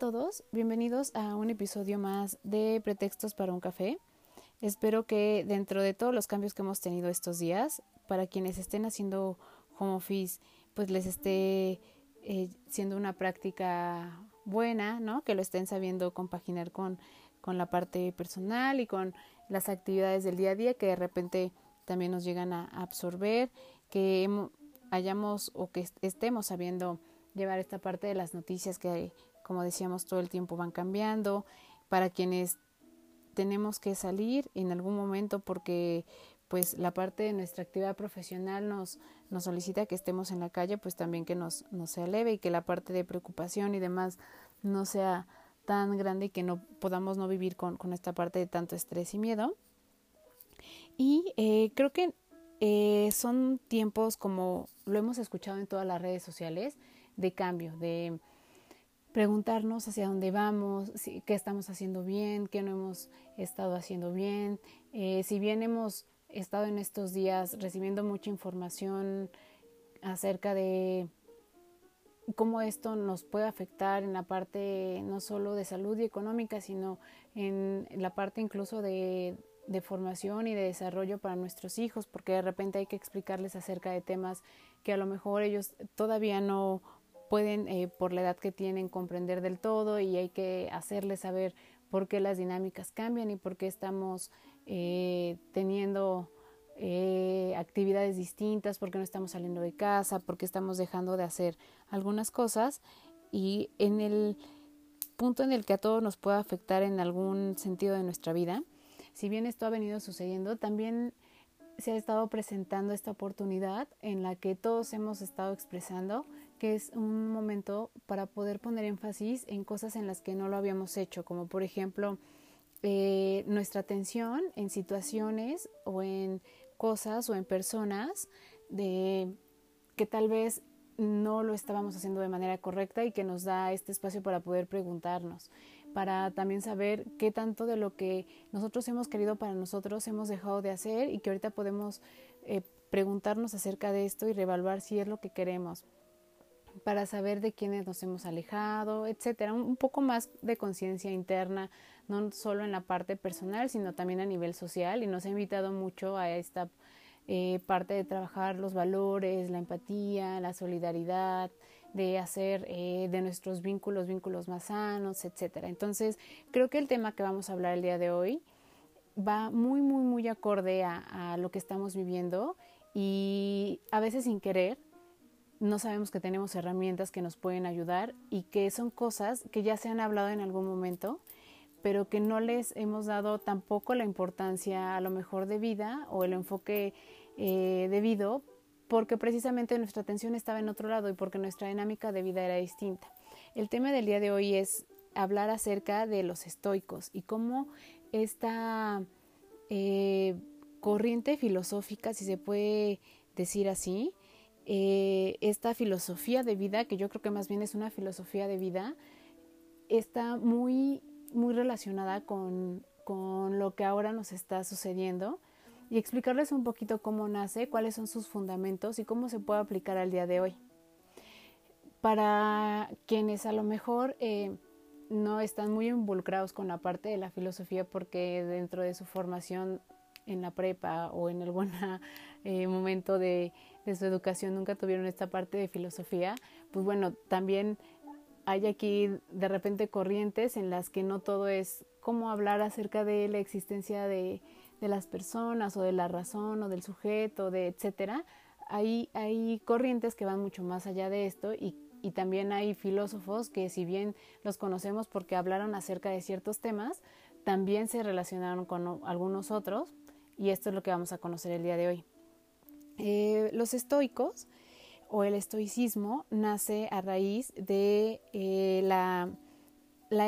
Todos, bienvenidos a un episodio más de Pretextos para un café. Espero que dentro de todos los cambios que hemos tenido estos días, para quienes estén haciendo home office, pues les esté eh, siendo una práctica buena, ¿no? Que lo estén sabiendo compaginar con, con la parte personal y con las actividades del día a día que de repente también nos llegan a absorber, que hayamos o que estemos sabiendo llevar esta parte de las noticias que, como decíamos, todo el tiempo van cambiando, para quienes tenemos que salir en algún momento porque pues la parte de nuestra actividad profesional nos, nos solicita que estemos en la calle, pues también que nos, nos se eleve y que la parte de preocupación y demás no sea tan grande y que no podamos no vivir con, con esta parte de tanto estrés y miedo. Y eh, creo que eh, son tiempos como lo hemos escuchado en todas las redes sociales de cambio, de preguntarnos hacia dónde vamos, si, qué estamos haciendo bien, qué no hemos estado haciendo bien. Eh, si bien hemos estado en estos días recibiendo mucha información acerca de cómo esto nos puede afectar en la parte no solo de salud y económica, sino en la parte incluso de, de formación y de desarrollo para nuestros hijos, porque de repente hay que explicarles acerca de temas que a lo mejor ellos todavía no pueden, eh, por la edad que tienen, comprender del todo y hay que hacerles saber por qué las dinámicas cambian y por qué estamos eh, teniendo eh, actividades distintas, por qué no estamos saliendo de casa, por qué estamos dejando de hacer algunas cosas. Y en el punto en el que a todos nos puede afectar en algún sentido de nuestra vida, si bien esto ha venido sucediendo, también se ha estado presentando esta oportunidad en la que todos hemos estado expresando que es un momento para poder poner énfasis en cosas en las que no lo habíamos hecho, como por ejemplo eh, nuestra atención en situaciones o en cosas o en personas de que tal vez no lo estábamos haciendo de manera correcta y que nos da este espacio para poder preguntarnos, para también saber qué tanto de lo que nosotros hemos querido para nosotros hemos dejado de hacer y que ahorita podemos eh, preguntarnos acerca de esto y reevaluar si es lo que queremos para saber de quiénes nos hemos alejado, etcétera, un, poco más de conciencia interna, no solo en la parte personal, sino también a nivel social y nos ha invitado mucho a esta eh, parte de trabajar los valores, la empatía, la solidaridad, de hacer eh, de nuestros vínculos vínculos más sanos, etcétera. Entonces, creo que el tema que vamos a hablar el día de hoy va muy, muy, muy acorde a lo que estamos viviendo y a veces sin querer no sabemos que tenemos herramientas que nos pueden ayudar y que son cosas que ya se han hablado en algún momento, pero que no les hemos dado tampoco la importancia a lo mejor de vida o el enfoque eh, debido porque precisamente nuestra atención estaba en otro lado y porque nuestra dinámica de vida era distinta. El tema del día de hoy es hablar acerca de los estoicos y cómo esta eh, corriente filosófica, si se puede decir así, eh, esta filosofía de vida, que yo creo que más bien es una filosofía de vida, está muy, muy relacionada con, con lo que ahora nos está sucediendo y explicarles un poquito cómo nace, cuáles son sus fundamentos y cómo se puede aplicar al día de hoy. Para quienes a lo mejor eh, no están muy involucrados con la parte de la filosofía porque dentro de su formación en la prepa o en algún eh, momento de, de su educación nunca tuvieron esta parte de filosofía, pues bueno, también hay aquí de repente corrientes en las que no todo es cómo hablar acerca de la existencia de, de las personas o de la razón o del sujeto, de etcétera. Hay, hay corrientes que van mucho más allá de esto y, y también hay filósofos que si bien los conocemos porque hablaron acerca de ciertos temas, también se relacionaron con algunos otros y esto es lo que vamos a conocer el día de hoy. Eh, los estoicos o el estoicismo nace a raíz de eh, la,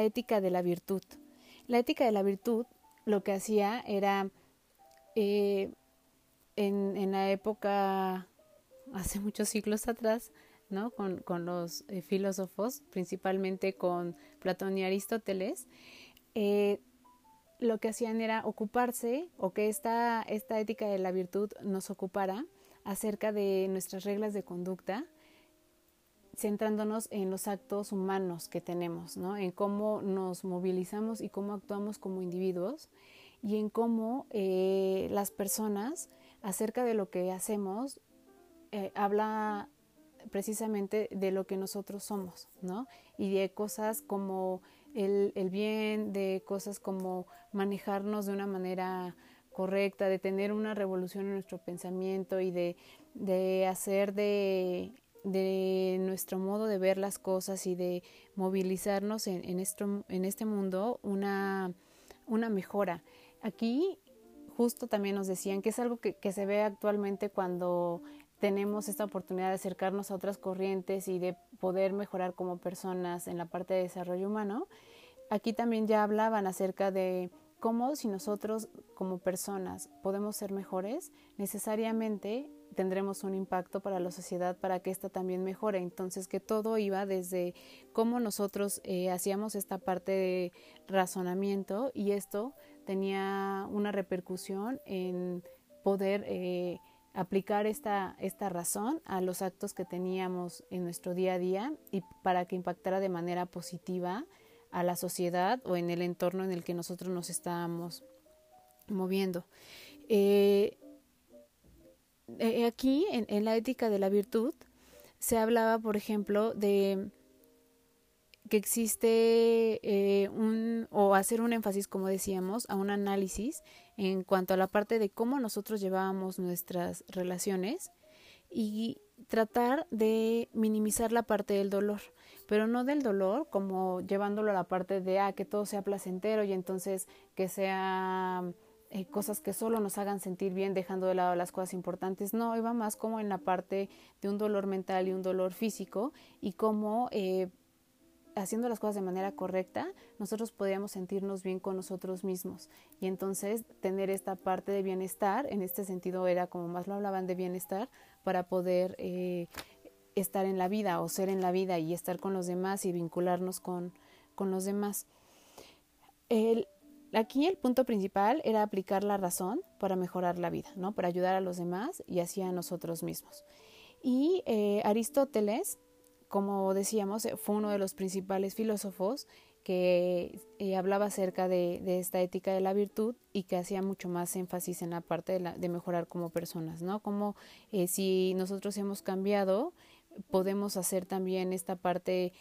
ética de la virtud. La ética de la virtud lo que hacía era eh, en, la época, hace muchos siglos atrás, ¿no? con, los filósofos, principalmente con Platón y Aristóteles, lo que hacían era ocuparse o que esta, esta ética de la virtud nos ocupara acerca de nuestras reglas de conducta, centrándonos en los actos humanos que tenemos, ¿no? en cómo nos movilizamos y cómo actuamos como individuos y en cómo eh, las personas acerca de lo que hacemos eh, habla precisamente de lo que nosotros somos, ¿no? Y de cosas como el, el bien, de cosas como manejarnos de una manera correcta, de tener una revolución en nuestro pensamiento y de, de hacer de, de, nuestro modo de ver las cosas y de movilizarnos en, en, esto, en este mundo una, una mejora. Aquí justo también nos decían que es algo que, que se ve actualmente cuando tenemos esta oportunidad de acercarnos a otras corrientes y de poder mejorar como personas en la parte de desarrollo humano, aquí también ya hablaban acerca de cómo si nosotros como personas podemos ser mejores, necesariamente tendremos un impacto para la sociedad para que ésta también mejore. Entonces, que todo iba desde cómo nosotros eh, hacíamos esta parte de razonamiento y esto tenía una repercusión en poder eh, aplicar esta, esta razón a los actos que teníamos en nuestro día a día y para que impactara de manera positiva a la sociedad o en el entorno en el que nosotros nos estábamos moviendo. Eh, eh, aquí, en, la ética de la virtud, se hablaba, por ejemplo, de que existe eh, un, o hacer un énfasis, como decíamos, a un análisis en cuanto a la parte de cómo nosotros llevábamos nuestras relaciones y tratar de minimizar la parte del dolor, pero no del dolor como llevándolo a la parte de ah, que todo sea placentero y entonces que sea eh, cosas que solo nos hagan sentir bien dejando de lado las cosas importantes. No, iba más como en la parte de un dolor mental y un dolor físico y cómo eh, haciendo las cosas de manera correcta, nosotros podíamos sentirnos bien con nosotros mismos. Y entonces tener esta parte de bienestar, en este sentido era como más lo hablaban de bienestar, para poder eh, estar en la vida o ser en la vida y estar con los demás y vincularnos con, con los demás. El, aquí el punto principal era aplicar la razón para mejorar la vida, ¿no? para ayudar a los demás y así a nosotros mismos. Y eh, Aristóteles como decíamos, eh, fue uno de los principales filósofos que eh, hablaba acerca de, esta ética de la virtud y que hacía mucho más énfasis en la parte de, mejorar como personas, ¿no? Como si nosotros hemos cambiado, podemos hacer también esta parte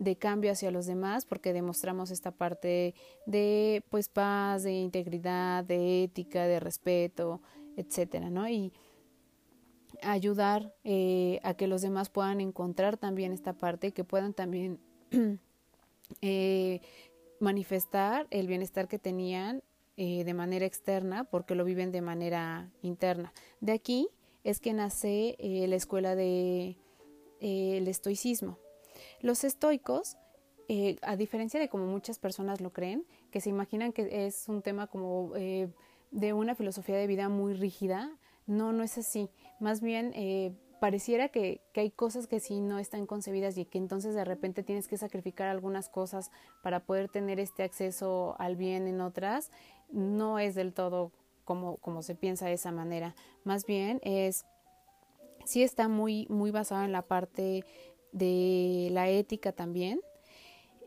de cambio hacia los demás porque demostramos esta parte de pues paz, de integridad, de ética, de respeto, etcétera, ¿no? Y ayudar eh, a que los demás puedan encontrar también esta parte, que puedan también eh, manifestar el bienestar que tenían eh, de manera externa porque lo viven de manera interna. De aquí es que nace la escuela de el estoicismo. Los estoicos, a diferencia de como muchas personas lo creen, que se imaginan que es un tema como de una filosofía de vida muy rígida, no, no es así. Más bien, eh, pareciera que, que, hay cosas que sí no están concebidas y que entonces de repente tienes que sacrificar algunas cosas para poder tener este acceso al bien en otras. No es del todo como, como se piensa de esa manera. Más bien es, sí está muy, muy basado en la parte de la ética también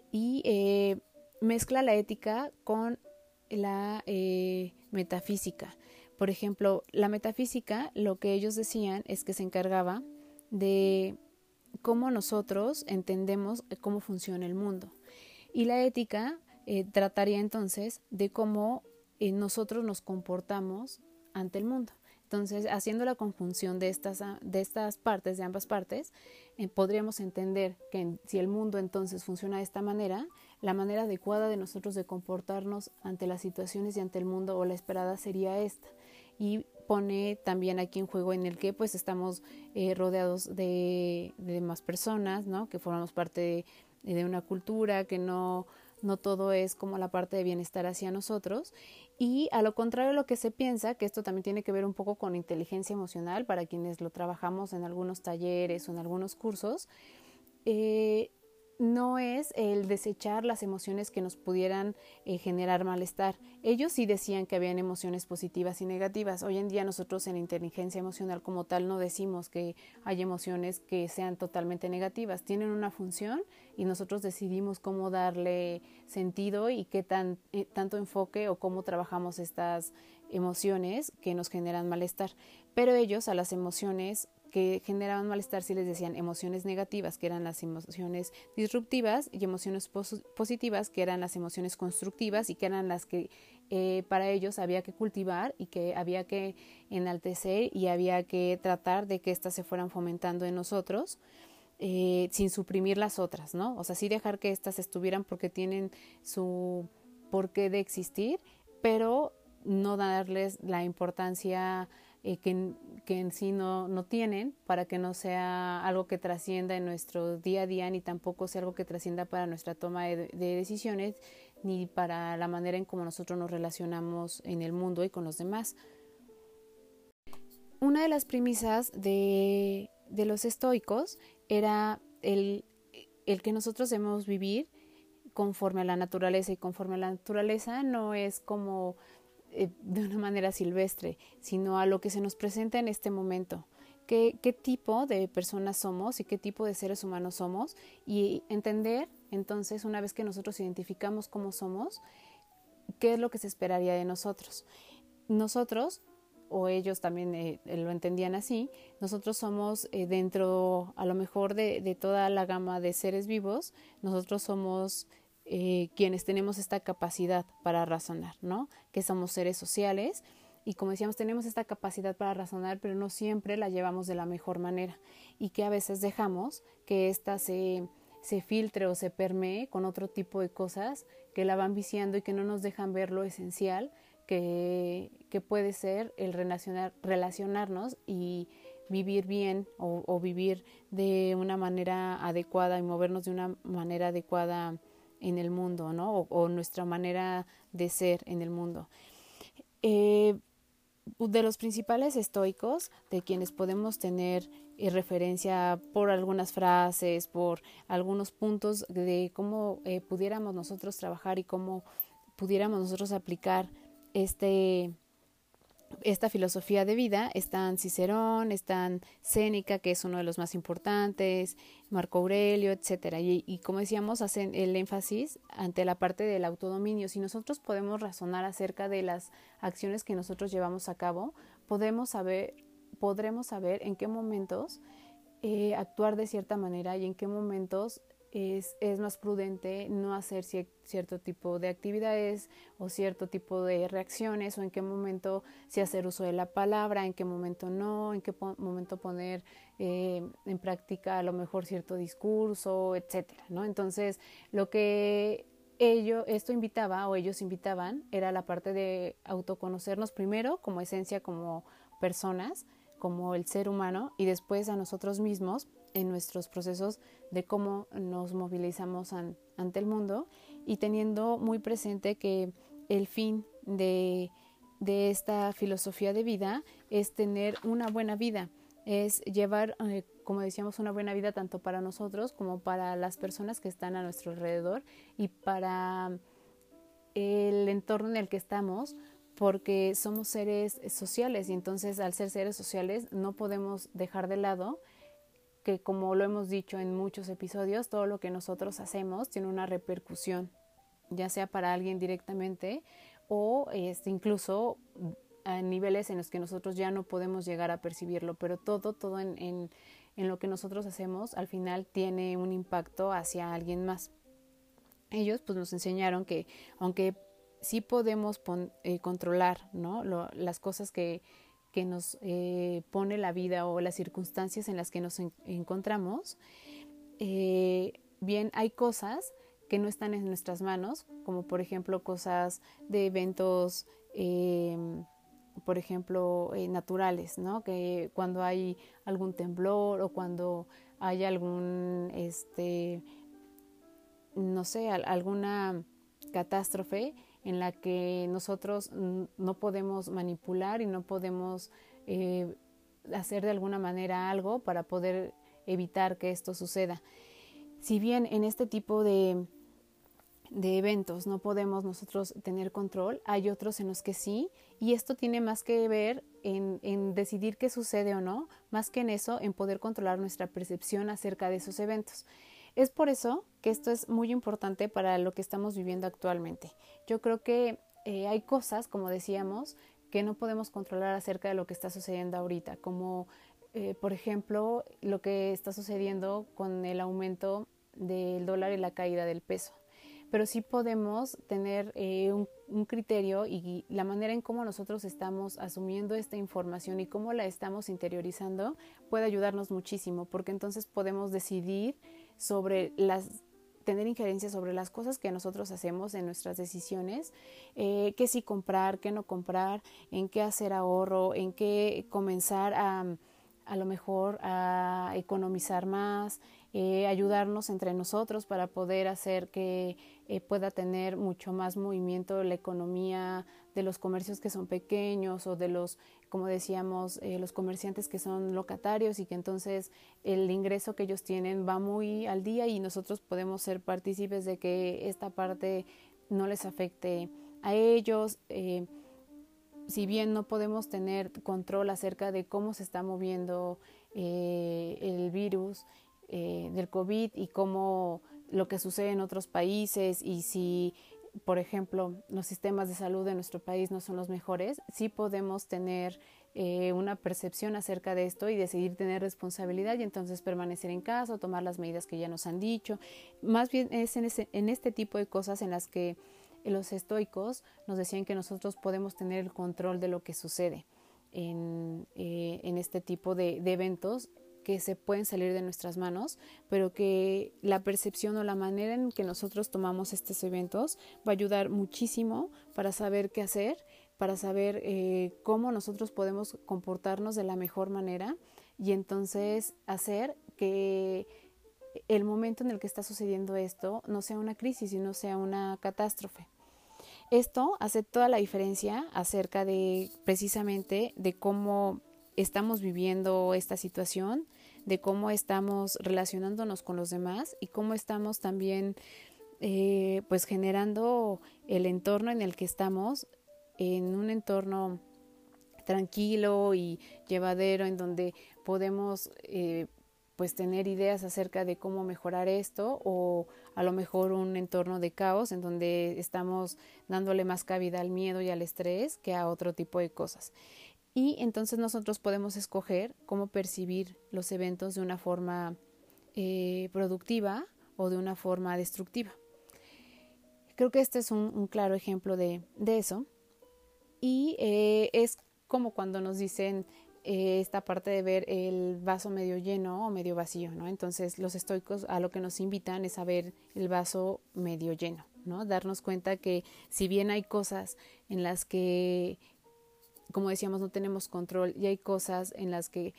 y eh, mezcla la ética con la eh, metafísica. Por ejemplo, la metafísica, lo que ellos decían es que se encargaba de cómo nosotros entendemos cómo funciona el mundo. Y la ética eh, trataría entonces de cómo nosotros nos comportamos ante el mundo. Entonces, haciendo la conjunción de estas, de estas partes, de ambas partes, eh, podríamos entender que si el mundo entonces funciona de esta manera, la manera adecuada de nosotros de comportarnos ante las situaciones y ante el mundo o la esperada sería esta. Y pone también aquí en juego en el que pues estamos eh, rodeados de, de más personas, ¿no? Que formamos parte de, de una cultura, que no, no todo es como la parte de bienestar hacia nosotros. Y a lo contrario de lo que se piensa, que esto también tiene que ver un poco con inteligencia emocional, para quienes lo trabajamos en algunos talleres o en algunos cursos, eh, no es el desechar las emociones que nos pudieran eh, generar malestar. Ellos sí decían que habían emociones positivas y negativas. Hoy en día nosotros en inteligencia emocional como tal no decimos que hay emociones que sean totalmente negativas. Tienen una función y nosotros decidimos cómo darle sentido y qué tan, eh, tanto enfoque o cómo trabajamos estas emociones que nos generan malestar. Pero ellos a las emociones que generaban malestar si les decían emociones negativas, que eran las emociones disruptivas, y emociones positivas, que eran las emociones constructivas y que eran las que eh, para ellos había que cultivar y que había que enaltecer y había que tratar de que éstas se fueran fomentando en nosotros. Eh, sin suprimir las otras, ¿no? O sea, sí dejar que éstas estuvieran porque tienen su porqué de existir, pero no darles la importancia eh, que, que, en sí no, no tienen para que no sea algo que trascienda en nuestro día a día ni tampoco sea algo que trascienda para nuestra toma de, decisiones ni para la manera en cómo nosotros nos relacionamos en el mundo y con los demás. Una de las premisas de, de los estoicos era el, el que nosotros debemos vivir conforme a la naturaleza y conforme a la naturaleza no es como eh, de una manera silvestre, sino a lo que se nos presenta en este momento. ¿Qué, qué tipo de personas somos y qué tipo de seres humanos somos y entender entonces una vez que nosotros identificamos cómo somos, qué es lo que se esperaría de nosotros. Nosotros, o ellos también eh, lo entendían así, nosotros somos eh, dentro a lo mejor de, de, toda la gama de seres vivos, nosotros somos eh, quienes tenemos esta capacidad para razonar, ¿no? Que somos seres sociales y como decíamos, tenemos esta capacidad para razonar, pero no siempre la llevamos de la mejor manera y que a veces dejamos que ésta se, se filtre o se permee con otro tipo de cosas que la van viciando y que no nos dejan ver lo esencial que, que puede ser el relacionar, relacionarnos y vivir bien o, o, vivir de una manera adecuada y movernos de una manera adecuada en el mundo, ¿no? O, nuestra manera de ser en el mundo. Eh, de los principales estoicos, de quienes podemos tener eh, referencia por algunas frases, por algunos puntos de cómo eh, pudiéramos nosotros trabajar y cómo pudiéramos nosotros aplicar este, esta filosofía de vida están Cicerón, están Séneca, que es uno de los más importantes, Marco Aurelio, etcétera. Y, como decíamos, hacen el énfasis ante la parte del autodominio. Si nosotros podemos razonar acerca de las acciones que nosotros llevamos a cabo, podemos saber, podremos saber en qué momentos eh, actuar de cierta manera y en qué momentos es, es más prudente no hacer cierto tipo de actividades o cierto tipo de reacciones o en qué momento si hacer uso de la palabra, en qué momento no, en qué momento poner eh, en práctica a lo mejor cierto discurso, etcétera, ¿no? Entonces, lo que ello, esto invitaba o ellos invitaban era la parte de autoconocernos primero como esencia, como personas, como el ser humano y después a nosotros mismos en nuestros procesos de cómo nos movilizamos ante el mundo y teniendo muy presente que el fin de, de, esta filosofía de vida es tener una buena vida, es llevar, eh, como decíamos, una buena vida tanto para nosotros como para las personas que están a nuestro alrededor y para el entorno en el que estamos, porque somos seres sociales y entonces al ser seres sociales no podemos dejar de lado que como lo hemos dicho en muchos episodios, todo lo que nosotros hacemos tiene una repercusión, ya sea para alguien directamente o este, incluso a niveles en los que nosotros ya no podemos llegar a percibirlo, pero todo, todo en, en, en lo que nosotros hacemos al final tiene un impacto hacia alguien más. Ellos pues nos enseñaron que aunque sí podemos eh, controlar ¿no? Lo, las cosas que, que nos eh, pone la vida o las circunstancias en las que nos en encontramos, eh, bien hay cosas que no están en nuestras manos, como por ejemplo cosas de eventos eh, por ejemplo, eh, naturales, ¿no? Que cuando hay algún temblor o cuando hay algún, este, no sé, alguna catástrofe en la que nosotros no podemos manipular y no podemos eh, hacer de alguna manera algo para poder evitar que esto suceda. Si bien en este tipo de, de eventos no podemos nosotros tener control, hay otros en los que sí, y esto tiene más que ver en, en, decidir qué sucede o no, más que en eso, en poder controlar nuestra percepción acerca de esos eventos. Es por eso que esto es muy importante para lo que estamos viviendo actualmente. Yo creo que eh, hay cosas, como decíamos, que no podemos controlar acerca de lo que está sucediendo ahorita, como eh, por ejemplo lo que está sucediendo con el aumento del dólar y la caída del peso. Pero sí podemos tener eh, un, un, criterio y la manera en cómo nosotros estamos asumiendo esta información y cómo la estamos interiorizando puede ayudarnos muchísimo, porque entonces podemos decidir sobre las tener injerencia sobre las cosas que nosotros hacemos en nuestras decisiones, eh, qué sí comprar, qué no comprar, en qué hacer ahorro, en qué comenzar a a lo mejor a economizar más, eh, ayudarnos entre nosotros para poder hacer que eh, pueda tener mucho más movimiento la economía de los comercios que son pequeños o de los, como decíamos, eh, los comerciantes que son locatarios y que entonces el ingreso que ellos tienen va muy al día y nosotros podemos ser partícipes de que esta parte no les afecte a ellos. Si bien no podemos tener control acerca de cómo se está moviendo eh, el virus eh, del COVID y cómo lo que sucede en otros países y si, por ejemplo, los sistemas de salud de nuestro país no son los mejores, sí podemos tener eh, una percepción acerca de esto y decidir tener responsabilidad y entonces permanecer en casa o tomar las medidas que ya nos han dicho. Más bien es en, ese, en este tipo de cosas en las que los estoicos nos decían que nosotros podemos tener el control de lo que sucede en, eh, en este tipo de, de, eventos que se pueden salir de nuestras manos, pero que la percepción o la manera en que nosotros tomamos estos eventos va a ayudar muchísimo para saber qué hacer, para saber eh, cómo nosotros podemos comportarnos de la mejor manera y entonces hacer que el momento en el que está sucediendo esto no sea una crisis y no sea una catástrofe. Esto hace toda la diferencia acerca de precisamente de cómo estamos viviendo esta situación, de cómo estamos relacionándonos con los demás y cómo estamos también eh, pues generando el entorno en el que estamos, en un entorno tranquilo y llevadero en donde podemos eh, pues tener ideas acerca de cómo mejorar esto o a lo mejor un entorno de caos en donde estamos dándole más cabida al miedo y al estrés que a otro tipo de cosas. Y entonces nosotros podemos escoger cómo percibir los eventos de una forma eh, productiva o de una forma destructiva. Creo que este es un, claro ejemplo de, eso. Y eh, es como cuando nos dicen eh, esta parte de ver el vaso medio lleno o medio vacío, ¿no? Entonces los estoicos a lo que nos invitan es a ver el vaso medio lleno, ¿no? Darnos cuenta que si bien hay cosas en las que, como decíamos, no tenemos control y hay cosas en las que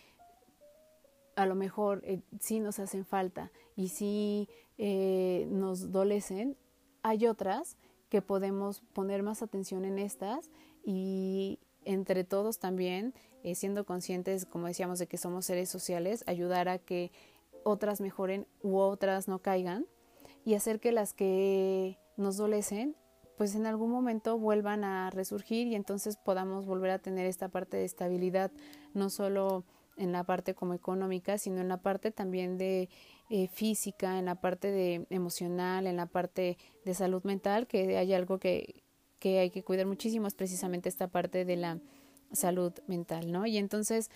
a lo mejor eh, sí nos hacen falta y sí eh, nos dolecen, hay otras que podemos poner más atención en estas y entre todos también eh, siendo conscientes, como decíamos, de que somos seres sociales, ayudar a que otras mejoren u otras no caigan y hacer que las que nos dolecen pues en algún momento vuelvan a resurgir y entonces podamos volver a tener esta parte de estabilidad, no solo en la parte como económica, sino en la parte también de eh, física, en la parte de emocional, en la parte de salud mental, que hay algo que, que hay que cuidar muchísimo, es precisamente esta parte de la salud mental, ¿no? Y entonces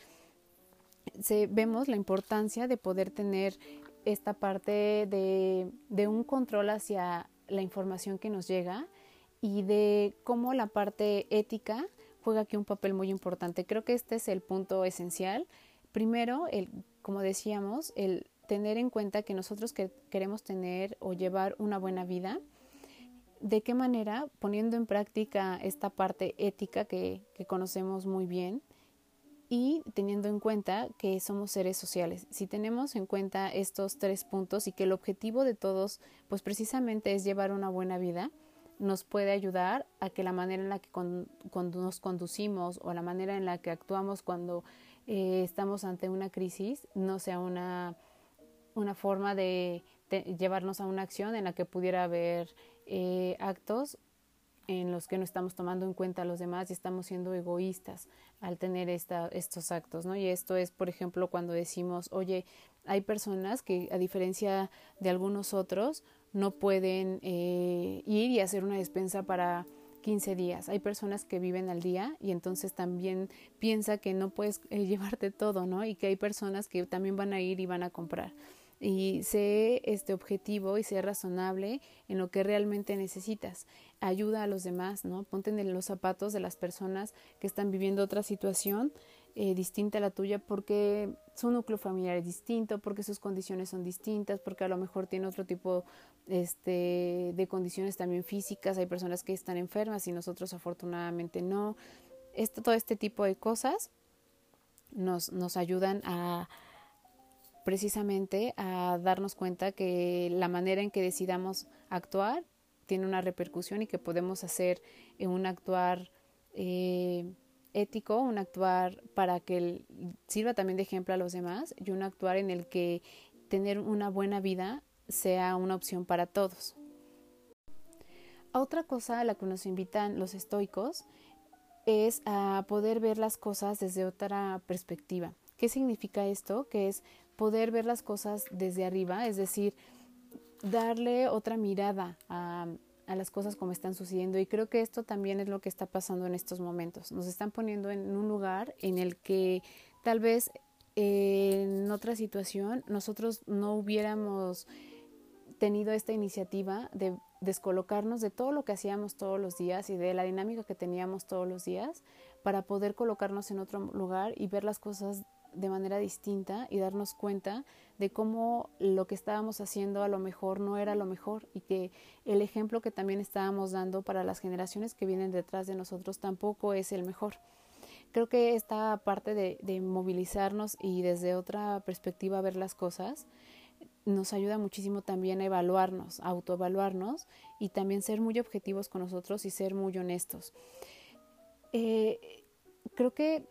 se, vemos la importancia de poder tener esta parte de, de un control hacia la información que nos llega y de cómo la parte ética juega aquí un papel muy importante. Creo que este es el punto esencial. Primero, el, como decíamos, el tener en cuenta que nosotros que queremos tener o llevar una buena vida, ¿De qué manera? Poniendo en práctica esta parte ética que, que conocemos muy bien y teniendo en cuenta que somos seres sociales. Si tenemos en cuenta estos tres puntos y que el objetivo de todos, pues precisamente es llevar una buena vida, nos puede ayudar a que la manera en la que nos conducimos o la manera en la que actuamos cuando eh, estamos ante una crisis no sea una, una forma de, llevarnos a una acción en la que pudiera haber eh, actos en los que no estamos tomando en cuenta a los demás y estamos siendo egoístas al tener esta, estos actos, ¿no? Y esto es, por ejemplo, cuando decimos, oye, hay personas que, a diferencia de algunos otros, no pueden eh, ir y hacer una despensa para 15 días. Hay personas que viven al día y entonces también piensa que no puedes eh, llevarte todo, ¿no? Y que hay personas que también van a ir y van a comprar y sé este objetivo y sé razonable en lo que realmente necesitas. Ayuda a los demás, ¿no? Ponte en los zapatos de las personas que están viviendo otra situación eh, distinta a la tuya porque su núcleo familiar es distinto, porque sus condiciones son distintas, porque a lo mejor tiene otro tipo este, de condiciones también físicas. Hay personas que están enfermas y nosotros afortunadamente no. Esto, todo este tipo de cosas nos, nos ayudan a, precisamente a darnos cuenta que la manera en que decidamos actuar tiene una repercusión y que podemos hacer un actuar eh, ético, un actuar para que sirva también de ejemplo a los demás y un actuar en el que tener una buena vida sea una opción para todos. Otra cosa a la que nos invitan los estoicos es a poder ver las cosas desde otra perspectiva. ¿Qué significa esto? Que es poder ver las cosas desde arriba, es decir, darle otra mirada a, las cosas como están sucediendo. Y creo que esto también es lo que está pasando en estos momentos. Nos están poniendo en un lugar en el que tal vez en otra situación nosotros no hubiéramos tenido esta iniciativa de descolocarnos de todo lo que hacíamos todos los días y de la dinámica que teníamos todos los días para poder colocarnos en otro lugar y ver las cosas de manera distinta y darnos cuenta de cómo lo que estábamos haciendo a lo mejor no era lo mejor y que el ejemplo que también estábamos dando para las generaciones que vienen detrás de nosotros tampoco es el mejor. Creo que esta parte de, movilizarnos y desde otra perspectiva ver las cosas nos ayuda muchísimo también a evaluarnos, a autoevaluarnos y también ser muy objetivos con nosotros y ser muy honestos. Eh, creo que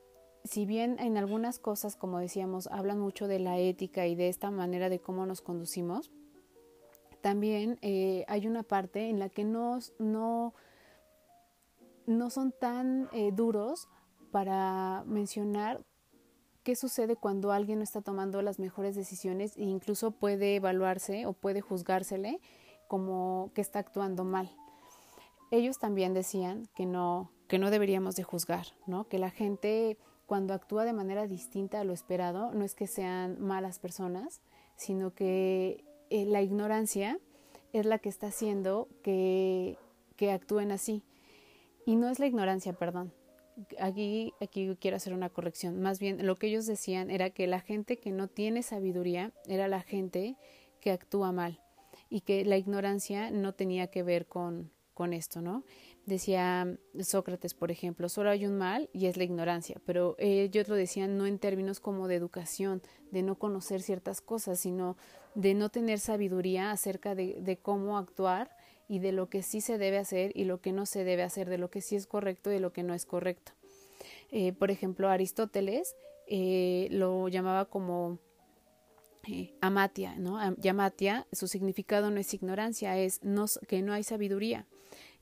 si bien en algunas cosas, como decíamos, hablan mucho de la ética y de esta manera de cómo nos conducimos, también eh, hay una parte en la que no, no, son tan eh, duros para mencionar qué sucede cuando alguien no está tomando las mejores decisiones e incluso puede evaluarse o puede juzgársele como que está actuando mal. Ellos también decían que no, que no deberíamos de juzgar, ¿no? que la gente cuando actúa de manera distinta a lo esperado, no es que sean malas personas, sino que eh, la ignorancia es la que está haciendo que, que actúen así. Y no es la ignorancia, perdón. Aquí, aquí quiero hacer una corrección. Más bien, lo que ellos decían era que la gente que no tiene sabiduría era la gente que actúa mal y que la ignorancia no tenía que ver con, con esto, ¿no? Decía Sócrates, por ejemplo, solo hay un mal y es la ignorancia, pero ellos lo decían no en términos como de educación, de no conocer ciertas cosas, sino de no tener sabiduría acerca de, cómo actuar y de lo que sí se debe hacer y lo que no se debe hacer, de lo que sí es correcto y de lo que no es correcto. Eh, por ejemplo, Aristóteles eh, lo llamaba como eh, amatia, ¿no? Amatia, su significado no es ignorancia, es que no hay sabiduría.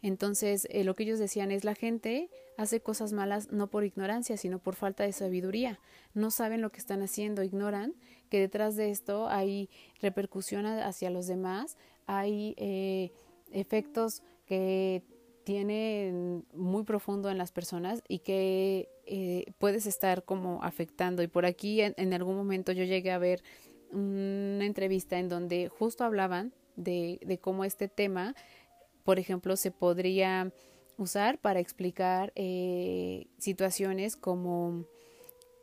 Entonces, eh, lo que ellos decían es la gente hace cosas malas no por ignorancia, sino por falta de sabiduría. No saben lo que están haciendo, ignoran que detrás de esto hay repercusión hacia los demás, hay eh, efectos que tienen muy profundo en las personas y que eh, puedes estar como afectando. Y por aquí en, en, algún momento yo llegué a ver una entrevista en donde justo hablaban de, de cómo este tema por ejemplo, se podría usar para explicar eh, situaciones como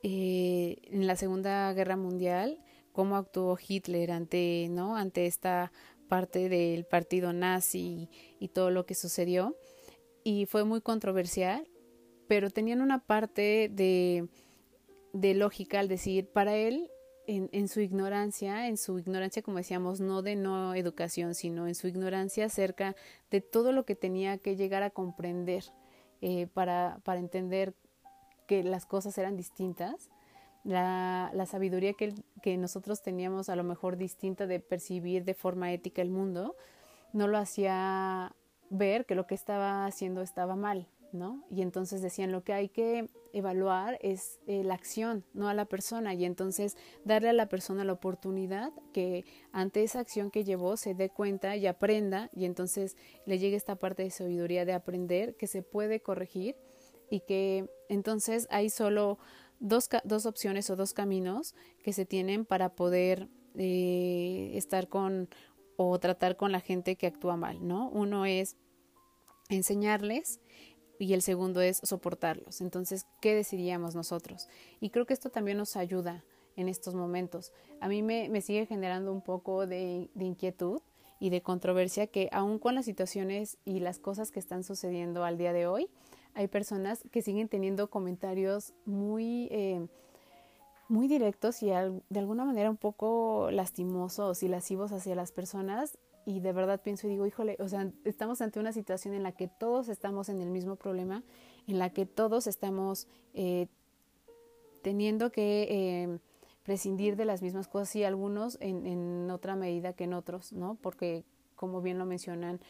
eh, en la Segunda Guerra Mundial, cómo actuó Hitler ante, ¿no? ante esta parte del partido nazi y, todo lo que sucedió y fue muy controversial, pero tenían una parte de, de lógica al decir, para él, en, su ignorancia, en su ignorancia, como decíamos, no de no educación, sino en su ignorancia acerca de todo lo que tenía que llegar a comprender eh, para, para entender que las cosas eran distintas, la, la sabiduría que, que, nosotros teníamos a lo mejor distinta de percibir de forma ética el mundo, no lo hacía ver que lo que estaba haciendo estaba mal, ¿no? Y entonces decían, lo que hay que evaluar es eh, la acción, no a la persona, y entonces darle a la persona la oportunidad que ante esa acción que llevó se dé cuenta y aprenda, y entonces le llegue esta parte de sabiduría de aprender que se puede corregir y que entonces hay solo dos, dos opciones o dos caminos que se tienen para poder eh, estar con o tratar con la gente que actúa mal, ¿no? Uno es enseñarles y el segundo es soportarlos. Entonces, ¿qué decidiríamos nosotros? Y creo que esto también nos ayuda en estos momentos. A mí me, sigue generando un poco de, de, inquietud y de controversia que aun con las situaciones y las cosas que están sucediendo al día de hoy, hay personas que siguen teniendo comentarios muy, eh, muy directos y de alguna manera un poco lastimosos y lascivos hacia las personas. Y de verdad pienso y digo, híjole, o sea, estamos ante una situación en la que todos estamos en el mismo problema, en la que todos estamos eh, teniendo que eh, prescindir de las mismas cosas y algunos en, en otra medida que en otros, ¿no? Porque, como bien lo mencionan,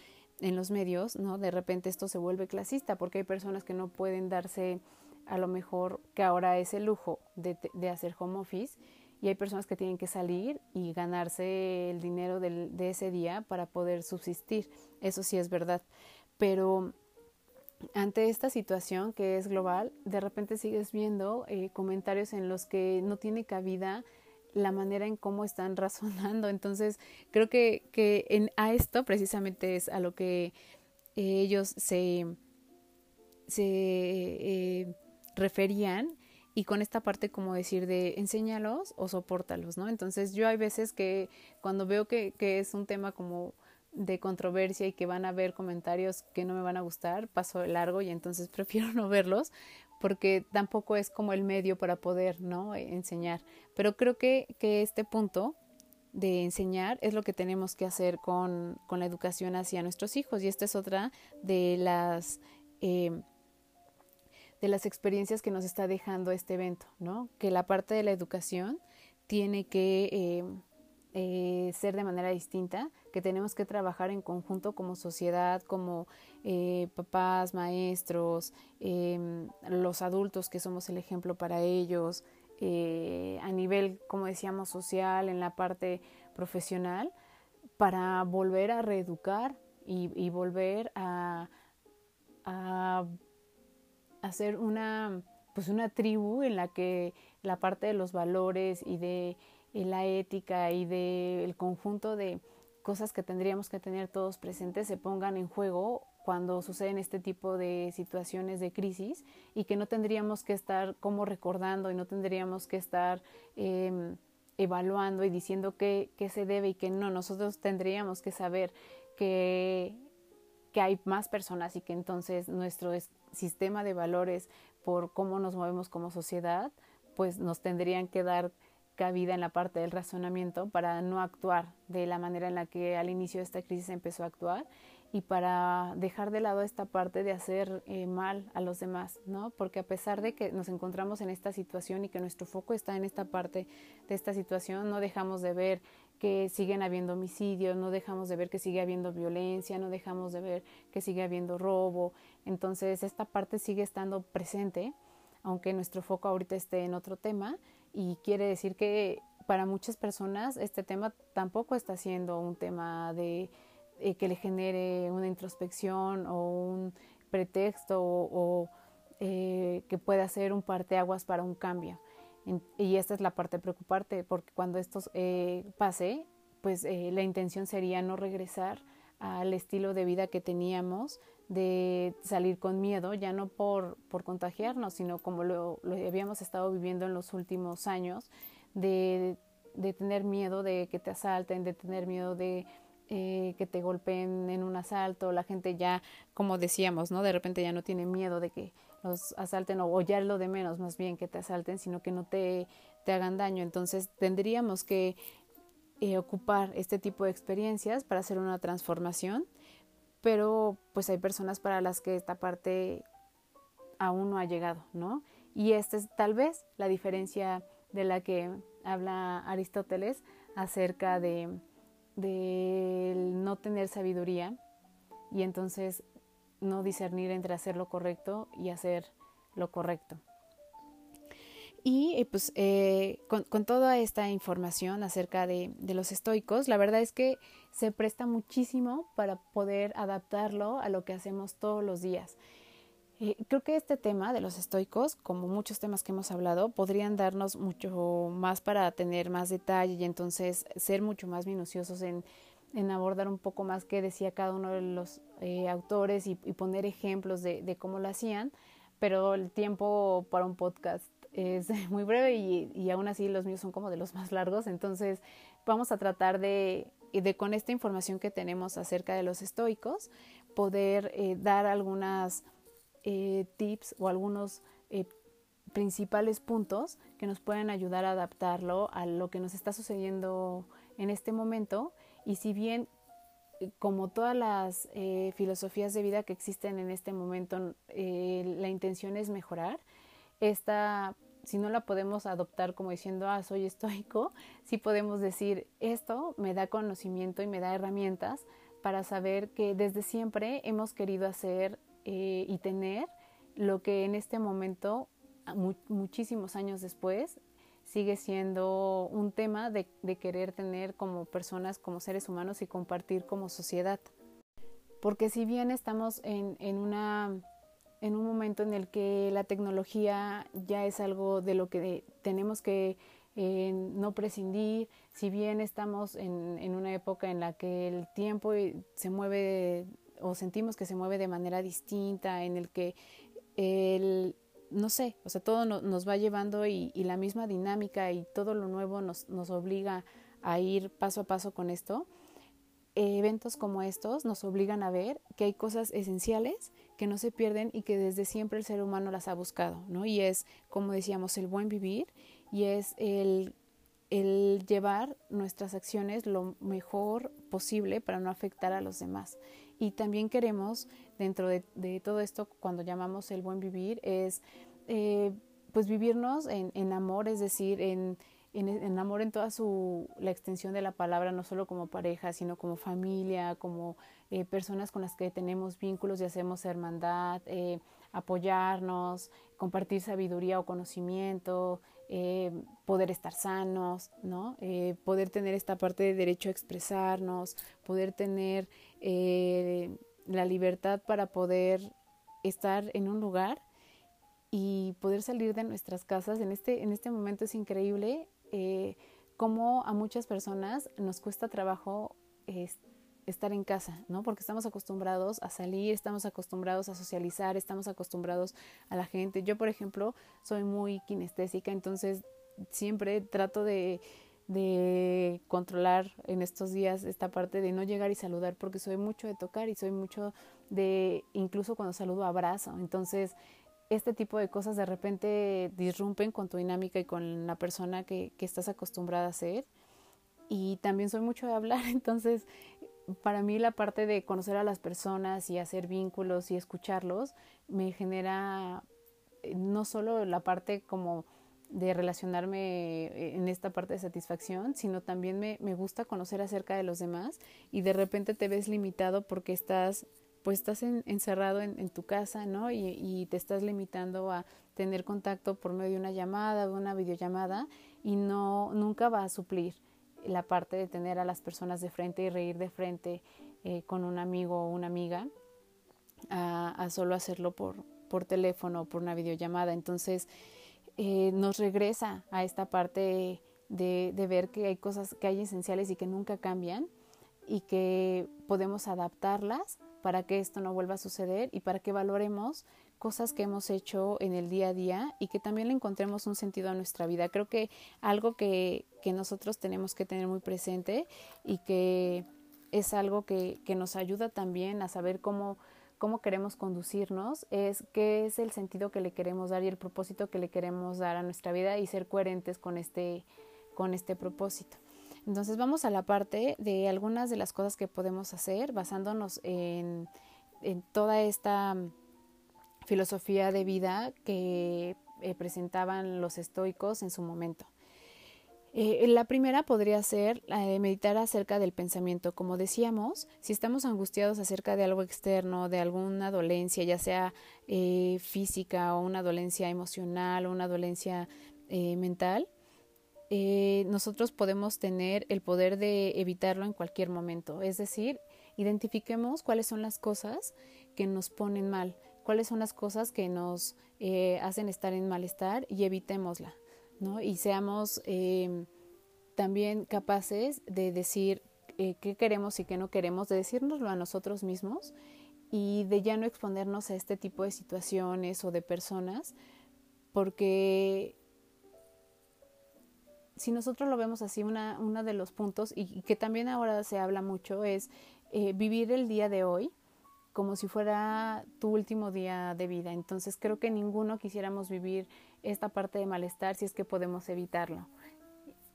en los medios, ¿no? De repente esto se vuelve clasista porque hay personas que no pueden darse a lo mejor que ahora es el lujo de, de hacer home office y hay personas que tienen que salir y ganarse el dinero de ese día para poder subsistir. Eso sí es verdad. Pero ante esta situación que es global, de repente sigues viendo eh, comentarios en los que no tiene cabida la manera en cómo están razonando. Entonces, creo que, que en, a esto precisamente es a lo que eh, ellos se, se eh, referían y con esta parte como decir de enséñalos o soportalos, ¿no? Entonces yo hay veces que cuando veo que, que es un tema como de controversia y que van a haber comentarios que no me van a gustar, paso largo y entonces prefiero no verlos porque tampoco es como el medio para poder ¿no? enseñar. Pero creo que, que este punto de enseñar es lo que tenemos que hacer con, con la educación hacia nuestros hijos y esta es otra de las eh, de las experiencias que nos está dejando este evento, ¿no? Que la parte de la educación tiene que eh, eh, ser de manera distinta, que tenemos que trabajar en conjunto como sociedad, como eh, papás, maestros, em, los adultos que somos el ejemplo para ellos, a nivel, como decíamos, social, en la parte profesional, para volver a reeducar y, volver a hacer una pues una tribu en la que la parte de los valores y de la ética y del el conjunto de cosas que tendríamos que tener todos presentes se pongan en juego cuando suceden este tipo de situaciones de crisis y que no tendríamos que estar como recordando y no tendríamos que estar eh, evaluando y diciendo qué, qué se debe y qué no. Nosotros tendríamos que saber que, que hay más personas y que entonces nuestro sistema de valores por cómo nos movemos como sociedad, pues nos tendrían que dar cabida en la parte del razonamiento para no actuar de la manera en la que al inicio de esta crisis empezó a actuar y para dejar de lado esta parte de hacer eh, mal a los demás, ¿no? Porque a pesar de que nos encontramos en esta situación y que nuestro foco está en esta parte de esta situación, no dejamos de ver que siguen habiendo homicidios, no dejamos de ver que sigue habiendo violencia, no dejamos de ver que sigue habiendo robo. Entonces, esta parte sigue estando presente, aunque nuestro foco ahorita esté en otro tema y quiere decir que para muchas personas este tema tampoco está siendo un tema de eh, que le genere una introspección o un pretexto o, eh, que pueda ser un parteaguas para un cambio. Y esta es la parte preocupante, porque cuando esto eh, pase, pues la intención sería no regresar al estilo de vida que teníamos, de salir con miedo, ya no por, por contagiarnos, sino como lo, lo, habíamos estado viviendo en los últimos años, de, de, tener miedo de que te asalten, de tener miedo de eh, que te golpeen en un asalto, la gente ya, como decíamos, ¿no? De repente ya no tiene miedo de que los asalten o, ya lo de menos más bien que te asalten, sino que no te, te hagan daño. Entonces tendríamos que eh, ocupar este tipo de experiencias para hacer una transformación, pero pues hay personas para las que esta parte aún no ha llegado, ¿no? Y esta es tal vez la diferencia de la que habla Aristóteles acerca de, de no tener sabiduría y entonces no discernir entre hacer lo correcto y hacer lo correcto. Y eh, pues eh, con, toda esta información acerca de, de, los estoicos, la verdad es que se presta muchísimo para poder adaptarlo a lo que hacemos todos los días. Eh, creo que este tema de los estoicos, como muchos temas que hemos hablado, podrían darnos mucho más para tener más detalle y entonces ser mucho más minuciosos en, en abordar un poco más qué decía cada uno de los autores y, poner ejemplos de, cómo lo hacían, pero el tiempo para un podcast es muy breve y, y, aún así los míos son como de los más largos, entonces vamos a tratar de, con esta información que tenemos acerca de los estoicos, poder eh, dar algunas eh, tips o algunos eh, principales puntos que nos pueden ayudar a adaptarlo a lo que nos está sucediendo en este momento y si bien como todas las filosofías de vida que existen en este momento, la intención es mejorar, esta, si no la podemos adoptar como diciendo, ah, soy estoico, sí podemos decir, esto me da conocimiento y me da herramientas para saber que desde siempre hemos querido hacer eh, y tener lo que en este momento, muchísimos años después, sigue siendo un tema de, querer tener como personas, como seres humanos y compartir como sociedad. Porque si bien estamos en, en una en un momento en el que la tecnología ya es algo de lo que tenemos que eh, no prescindir, si bien estamos en, en, una época en la que el tiempo se mueve o sentimos que se mueve de manera distinta, en el que el, no sé, o sea, todo nos va llevando y, y, la misma dinámica y todo lo nuevo nos, nos obliga a ir paso a paso con esto, eventos como estos nos obligan a ver que hay cosas esenciales que no se pierden y que desde siempre el ser humano las ha buscado, ¿no? Y es, como decíamos, el buen vivir y es el llevar nuestras acciones lo mejor posible para no afectar a los demás. Y también queremos, dentro de, todo esto, cuando llamamos el buen vivir, es eh, pues vivirnos en, en amor, es decir, en en, amor en toda su la extensión de la palabra, no solo como pareja, sino como familia, como eh, personas con las que tenemos vínculos y hacemos hermandad, eh, apoyarnos, compartir sabiduría o conocimiento, eh, poder estar sanos, ¿no? poder tener esta parte de derecho a expresarnos, poder tener la libertad para poder estar en un lugar y poder salir de nuestras casas. En este, en este momento es increíble eh, cómo a muchas personas nos cuesta trabajo estar en casa, ¿no? Porque estamos acostumbrados a salir, estamos acostumbrados a socializar, estamos acostumbrados a la gente. Yo, por ejemplo, soy muy kinestésica, entonces siempre trato de, de controlar en estos días esta parte de no llegar y saludar porque soy mucho de tocar y soy mucho de incluso cuando saludo abrazo entonces este tipo de cosas de repente disrumpen con tu dinámica y con la persona que, que estás acostumbrada a ser. Y también soy mucho de hablar, entonces para mí la parte de conocer a las personas y hacer vínculos y escucharlos me genera eh, no solo la parte como de relacionarme en esta parte de satisfacción, sino también me, me gusta conocer acerca de los demás y de repente te ves limitado porque estás pues estás encerrado en, tu casa, ¿no? Y, te estás limitando a tener contacto por medio de una llamada o una videollamada y no nunca va a suplir la parte de tener a las personas de frente y reír de frente eh, con un amigo o una amiga a, solo hacerlo por, por teléfono o por una videollamada. Entonces eh, nos regresa a esta parte de, de ver que hay cosas que hay esenciales y que nunca cambian y que podemos adaptarlas para que esto no vuelva a suceder y para que valoremos cosas que hemos hecho en el día a día y que también le encontremos un sentido a nuestra vida. Creo que algo que, que nosotros tenemos que tener muy presente y que es algo que, que nos ayuda también a saber cómo, cómo queremos conducirnos, es qué es el sentido que le queremos dar y el propósito que le queremos dar a nuestra vida y ser coherentes con este, con este propósito. Entonces vamos a la parte de algunas de las cosas que podemos hacer basándonos en, en toda esta filosofía de vida que eh, presentaban los estoicos en su momento. Eh, la primera podría ser eh, meditar acerca del pensamiento. Como decíamos, si estamos angustiados acerca de algo externo, de alguna dolencia, ya sea física o una dolencia emocional o una dolencia mental, nosotros podemos tener el poder de evitarlo en cualquier momento. Es decir, identifiquemos cuáles son las cosas que nos ponen mal, cuáles son las cosas que nos eh, hacen estar en malestar y evitémosla, ¿no? Y seamos eh, también capaces de decir eh, qué queremos y qué no queremos, de decírnoslo a nosotros mismos y de ya no exponernos a este tipo de situaciones o de personas, porque si nosotros lo vemos así, una, uno de los puntos, y, que también ahora se habla mucho, es vivir el día de hoy como si fuera tu último día de vida. Entonces creo que ninguno quisiéramos vivir esta parte de malestar si es que podemos evitarlo.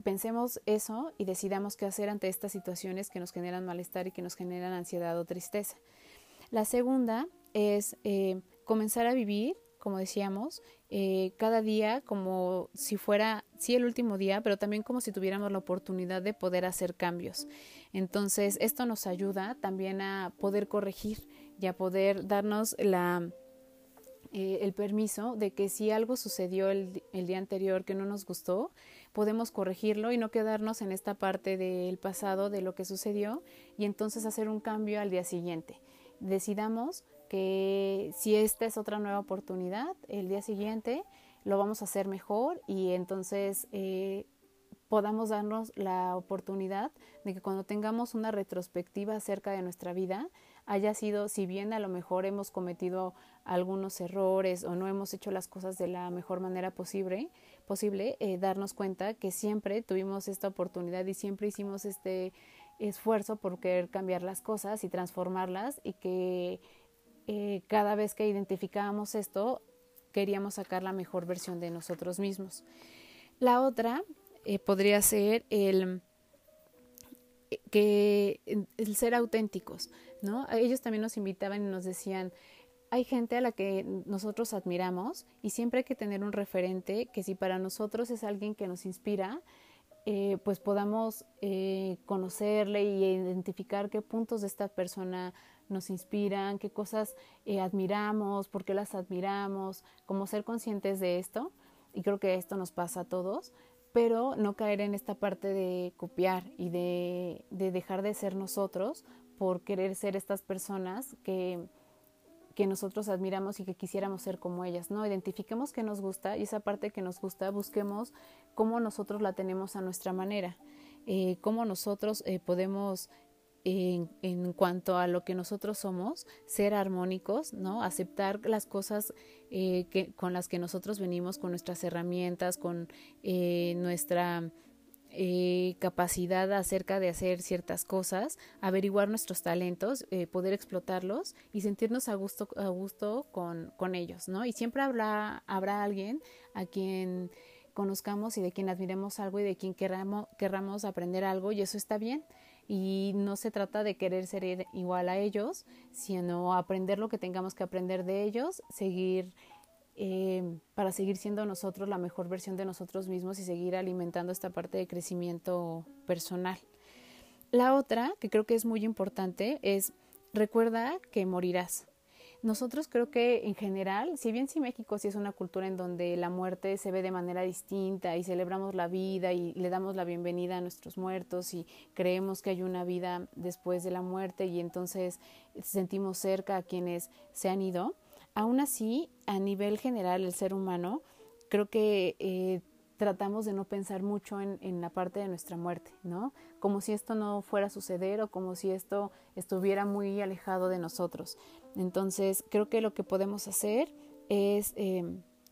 Pensemos eso y decidamos qué hacer ante estas situaciones que nos generan malestar y que nos generan ansiedad o tristeza. La segunda es eh, comenzar a vivir, como decíamos, eh, cada día como si fuera, sí, el último día, pero también como si tuviéramos la oportunidad de poder hacer cambios. Entonces, esto nos ayuda también a poder corregir y a poder darnos la, eh, el permiso de que si algo sucedió el, el, día anterior que no nos gustó, podemos corregirlo y no quedarnos en esta parte del pasado de lo que sucedió y entonces hacer un cambio al día siguiente. Decidamos que si esta es otra nueva oportunidad, el día siguiente lo vamos a hacer mejor y entonces eh, podamos darnos la oportunidad de que cuando tengamos una retrospectiva acerca de nuestra vida, haya sido, si bien a lo mejor hemos cometido algunos errores o no hemos hecho las cosas de la mejor manera posible, posible eh, darnos cuenta que siempre tuvimos esta oportunidad y siempre hicimos este esfuerzo por querer cambiar las cosas y transformarlas y que eh, cada vez que identificábamos esto queríamos sacar la mejor versión de nosotros mismos. La otra eh, podría ser el que el ser auténticos, ¿no? Ellos también nos invitaban y nos decían, hay gente a la que nosotros admiramos y siempre hay que tener un referente que si para nosotros es alguien que nos inspira, eh, pues podamos eh, conocerle y identificar qué puntos de esta persona nos inspiran, qué cosas eh, admiramos, por qué las admiramos, como ser conscientes de esto. Y creo que esto nos pasa a todos, pero no caer en esta parte de copiar y de, dejar de ser nosotros por querer ser estas personas que, que nosotros admiramos y que quisiéramos ser como ellas, ¿no? Identifiquemos qué nos gusta y esa parte que nos gusta busquemos cómo nosotros la tenemos a nuestra manera, eh, cómo nosotros eh, podemos en, cuanto a lo que nosotros somos, ser armónicos, ¿no? Aceptar las cosas eh, que, con las que nosotros venimos, con nuestras herramientas, con eh, nuestra eh, capacidad acerca de hacer ciertas cosas, averiguar nuestros talentos, poder explotarlos y sentirnos a gusto, a gusto con, con ellos, ¿no? Y siempre habrá, habrá alguien a quien conozcamos y de quien admiremos algo y de quien querramos, querramos aprender algo y eso está bien y no se trata de querer ser igual a ellos, sino aprender lo que tengamos que aprender de ellos, seguir eh, para seguir siendo nosotros la mejor versión de nosotros mismos y seguir alimentando esta parte de crecimiento personal. La otra, que creo que es muy importante, es recuerda que morirás. Nosotros creo que en general, si bien si México sí es una cultura en donde la muerte se ve de manera distinta y celebramos la vida y le damos la bienvenida a nuestros muertos y creemos que hay una vida después de la muerte y entonces sentimos cerca a quienes se han ido, aún así, a nivel general, el ser humano, creo que eh, tratamos de no pensar mucho en, en, la parte de nuestra muerte, ¿no? Como si esto no fuera a suceder o como si esto estuviera muy alejado de nosotros. Entonces, creo que lo que podemos hacer es eh,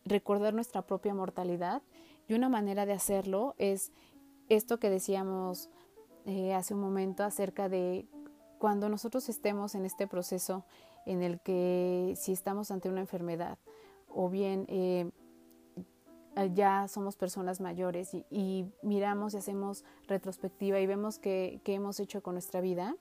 recordar nuestra propia mortalidad y una manera de hacerlo es esto que decíamos eh, hace un momento acerca de cuando nosotros estemos en este proceso en el que si estamos ante una enfermedad o bien eh, ya somos personas mayores y, miramos y hacemos retrospectiva y vemos qué hemos hecho con nuestra vida,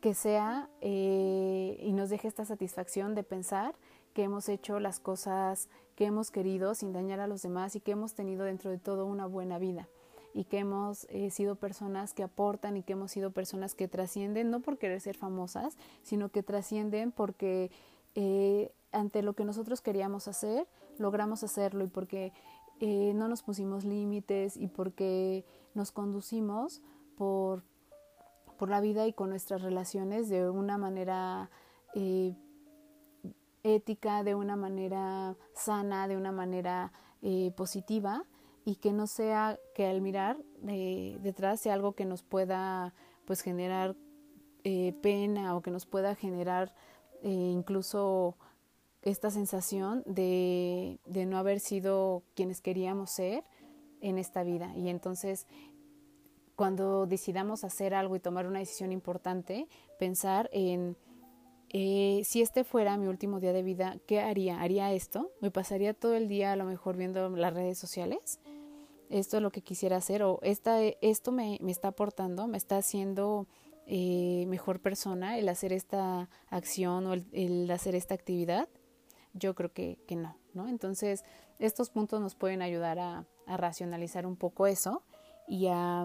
que sea eh, y nos deje esta satisfacción de pensar que hemos hecho las cosas que hemos querido sin dañar a los demás y que hemos tenido dentro de todo una buena vida y que hemos eh, sido personas que aportan y que hemos sido personas que trascienden, no por querer ser famosas, sino que trascienden porque eh, ante lo que nosotros queríamos hacer, logramos hacerlo y porque no nos pusimos límites y porque nos conducimos por, por la vida y con nuestras relaciones de una manera eh, ética, de una manera sana, de una manera eh, positiva y que no sea que al mirar detrás sea algo que nos pueda pues generar pena o que nos pueda generar incluso esta sensación de, de no haber sido quienes queríamos ser en esta vida. Y entonces, cuando decidamos hacer algo y tomar una decisión importante, pensar en eh, si este fuera mi último día de vida, ¿qué haría? ¿Haría esto? ¿Me pasaría todo el día a lo mejor viendo las redes sociales? Esto es lo que quisiera hacer o esta, esto me, me está aportando, me está haciendo eh, mejor persona el hacer esta acción o el hacer esta actividad. Yo creo que, que no, ¿no? Entonces, estos puntos nos pueden ayudar a, racionalizar un poco eso y a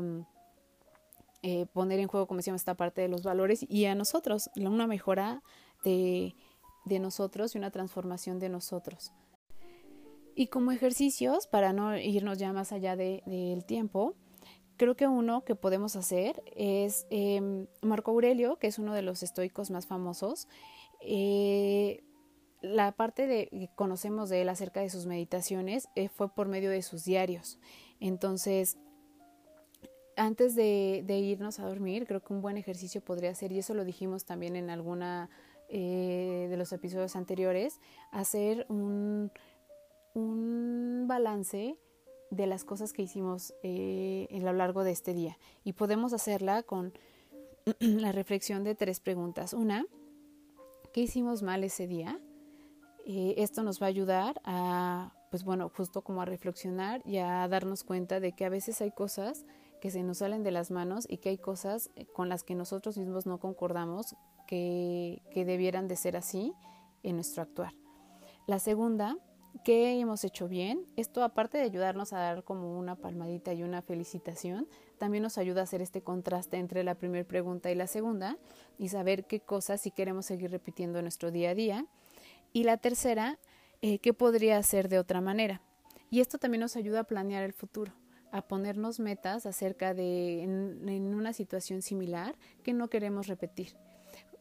eh, poner en juego, como decíamos, esta parte de los valores y a nosotros, una mejora de, de nosotros y una transformación de nosotros. Y como ejercicios, para no irnos ya más allá del de, tiempo, creo que uno que podemos hacer es eh, Marco Aurelio, que es uno de los estoicos más famosos, eh, la parte de que conocemos de él acerca de sus meditaciones eh, fue por medio de sus diarios. Entonces, antes de, irnos a dormir, creo que un buen ejercicio podría ser, y eso lo dijimos también en alguna eh, de los episodios anteriores, hacer un, balance de las cosas que hicimos eh, a lo largo de este día. Y podemos hacerla con la reflexión de tres preguntas. Una, ¿qué hicimos mal ese día? Eh, esto nos va a ayudar a, pues bueno, justo como a reflexionar y a darnos cuenta de que a veces hay cosas que se nos salen de las manos y que hay cosas eh, con las que nosotros mismos no concordamos que, que debieran de ser así en nuestro actuar. La segunda, ¿qué hemos hecho bien? Esto aparte de ayudarnos a dar como una palmadita y una felicitación, también nos ayuda a hacer este contraste entre la primera pregunta y la segunda y saber qué cosas si queremos seguir repitiendo en nuestro día a día y la tercera, eh, ¿qué podría hacer de otra manera? Y esto también nos ayuda a planear el futuro, a ponernos metas acerca de en, una situación similar que no queremos repetir.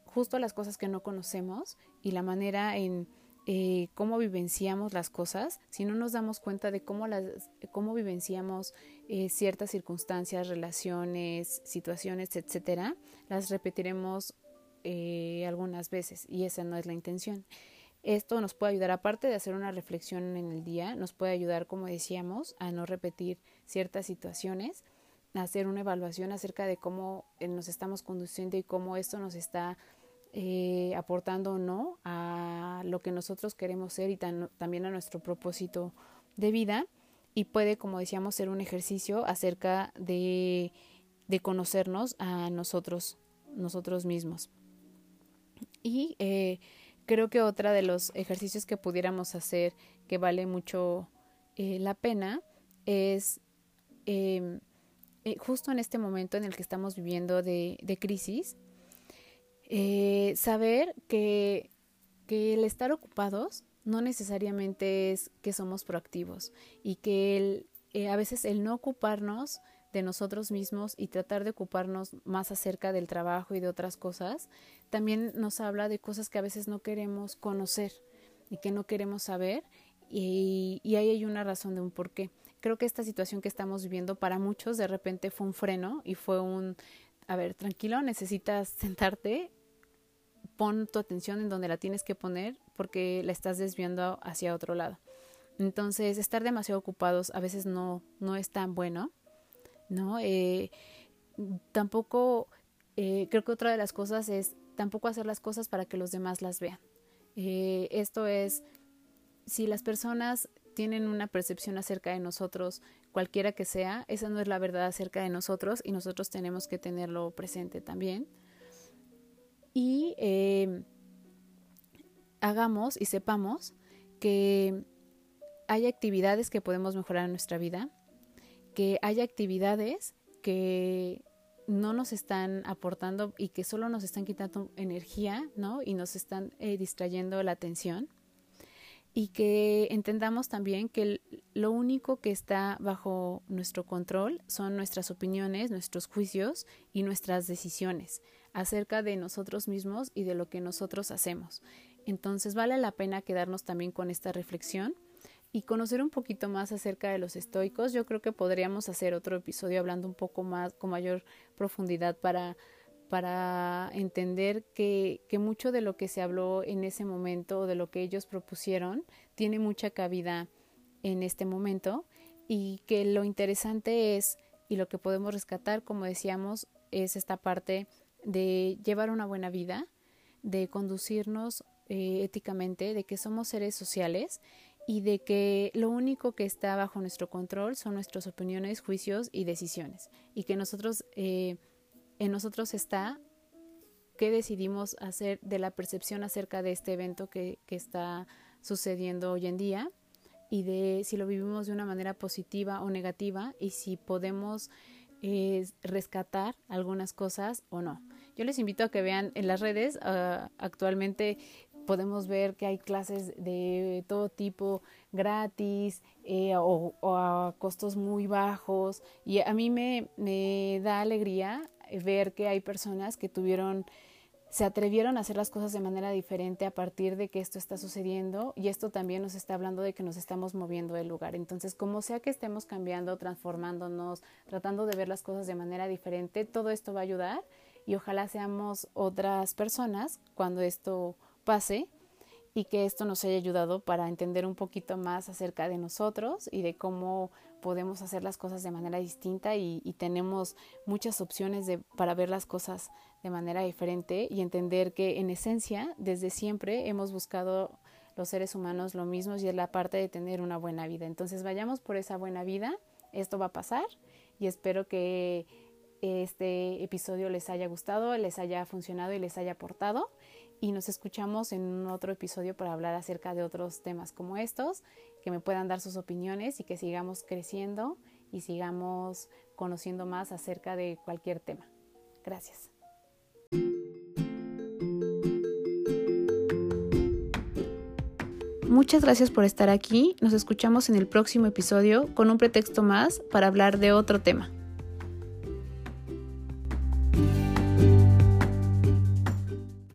Justo las cosas que no conocemos y la manera en eh, cómo vivenciamos las cosas, si no nos damos cuenta de cómo, las, cómo vivenciamos eh, ciertas circunstancias, relaciones, situaciones, etcétera, las repetiremos algunas veces y esa no es la intención. Esto nos puede ayudar, aparte de hacer una reflexión en el día, nos puede ayudar, como decíamos, a no repetir ciertas situaciones, hacer una evaluación acerca de cómo eh, nos estamos conduciendo y cómo esto nos está eh, aportando o no a lo que nosotros queremos ser y también a nuestro propósito de vida. Y puede, como decíamos, ser un ejercicio acerca de, de conocernos a nosotros, nosotros mismos. Y eh, Creo que otra de los ejercicios que pudiéramos hacer que vale mucho la pena es eh, justo en este momento en el que estamos viviendo de, crisis, eh, saber que, el estar ocupados no necesariamente es que somos proactivos y que el, a veces el no ocuparnos de nosotros mismos y tratar de ocuparnos más acerca del trabajo y de otras cosas, también nos habla de cosas que a veces no queremos conocer y que no queremos saber y, ahí hay una razón de un por qué. Creo que esta situación que estamos viviendo para muchos de repente fue un freno y fue un, a ver, tranquilo, necesitas sentarte, pon tu atención en donde la tienes que poner porque la estás desviando hacia otro lado. Entonces, estar demasiado ocupados a veces no, no es tan bueno ¿no? Eh, tampoco Eh, creo que otra de las cosas es tampoco hacer las cosas para que los demás las vean. Eh, esto es, si las personas tienen una percepción acerca de nosotros, cualquiera que sea, esa no es la verdad acerca de nosotros y nosotros tenemos que tenerlo presente también. Y eh, hagamos y sepamos que hay actividades que podemos mejorar en nuestra vida, que hay actividades que no nos están aportando y que solo nos están quitando energía, ¿no? Y nos están eh, distrayendo la atención. Y que entendamos también que lo único que está bajo nuestro control son nuestras opiniones, nuestros juicios y nuestras decisiones acerca de nosotros mismos y de lo que nosotros hacemos. Entonces vale la pena quedarnos también con esta reflexión y conocer un poquito más acerca de los estoicos. Yo creo que podríamos hacer otro episodio hablando un poco más con mayor profundidad para, para entender que, mucho de lo que se habló en ese momento o de lo que ellos propusieron tiene mucha cabida en este momento y que lo interesante es y lo que podemos rescatar, como decíamos, es esta parte de llevar una buena vida, de conducirnos eh, éticamente, de que somos seres sociales y de que lo único que está bajo nuestro control son nuestras opiniones, juicios y decisiones. Y que nosotros eh, en nosotros está qué decidimos hacer de la percepción acerca de este evento que, está sucediendo hoy en día y de si lo vivimos de una manera positiva o negativa y si podemos eh, rescatar algunas cosas o no. Yo les invito a que vean en las redes, uh, actualmente podemos ver que hay clases de todo tipo gratis eh, o, a costos muy bajos y a mí me da alegría ver que hay personas que tuvieron se atrevieron a hacer las cosas de manera diferente a partir de que esto está sucediendo y esto también nos está hablando de que nos estamos moviendo del lugar. Entonces, como sea que estemos cambiando, transformándonos, tratando de ver las cosas de manera diferente, todo esto va a ayudar y ojalá seamos otras personas cuando esto pase y que esto nos haya ayudado para entender un poquito más acerca de nosotros y de cómo podemos hacer las cosas de manera distinta y, tenemos muchas opciones de, para ver las cosas de manera diferente y entender que en esencia desde siempre hemos buscado los seres humanos lo mismo y es la parte de tener una buena vida. Entonces vayamos por esa buena vida, esto va a pasar y espero que este episodio les haya gustado, les haya funcionado y les haya aportado. Y nos escuchamos en otro episodio para hablar acerca de otros temas como estos, que me puedan dar sus opiniones y que sigamos creciendo y sigamos conociendo más acerca de cualquier tema. Gracias. Muchas gracias por estar aquí. Nos escuchamos en el próximo episodio con un pretexto más para hablar de otro tema.